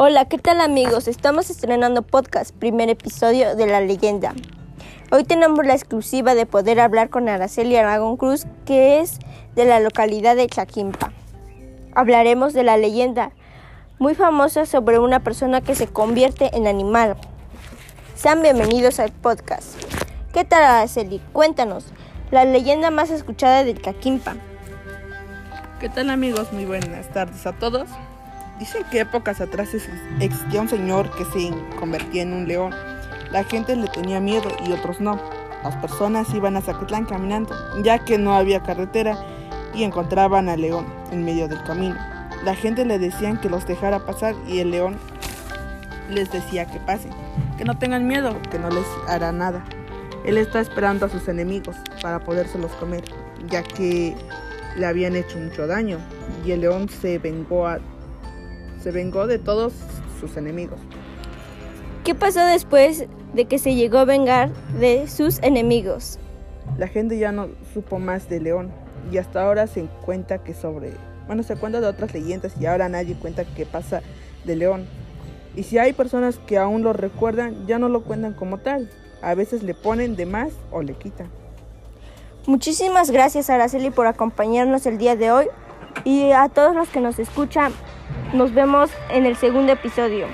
Hola, ¿qué tal amigos? Estamos estrenando podcast, primer episodio de La Leyenda. Hoy tenemos la exclusiva de poder hablar con Araceli Aragón Cruz, que es de la localidad de Chaquimpa. Hablaremos de la leyenda muy famosa sobre una persona que se convierte en animal. Sean bienvenidos al podcast. ¿Qué tal Araceli? Cuéntanos, la leyenda más escuchada de Chaquimpa. ¿Qué tal amigos? Muy buenas tardes a todos. Dicen que épocas atrás existía un señor que se convertía en un león. La gente le tenía miedo y otros no. Las personas iban a Zacatlán caminando, ya que no había carretera y encontraban al león en medio del camino. La gente le decían que los dejara pasar y el león les decía que pasen, que no tengan miedo, que no les hará nada. Él está esperando a sus enemigos para podérselos comer, ya que le habían hecho mucho daño y el león se vengó a se vengó de todos sus enemigos. ¿Qué pasó después de que se llegó a vengar de sus enemigos? La gente ya no supo más de León y hasta ahora se cuenta que sobre, bueno, se cuenta de otras leyendas y ahora nadie cuenta qué pasa de León. Y si hay personas que aún lo recuerdan, ya no lo cuentan como tal. A veces le ponen de más o le quitan. Muchísimas gracias Araceli por acompañarnos el día de hoy y a todos los que nos escuchan, nos vemos en el segundo episodio.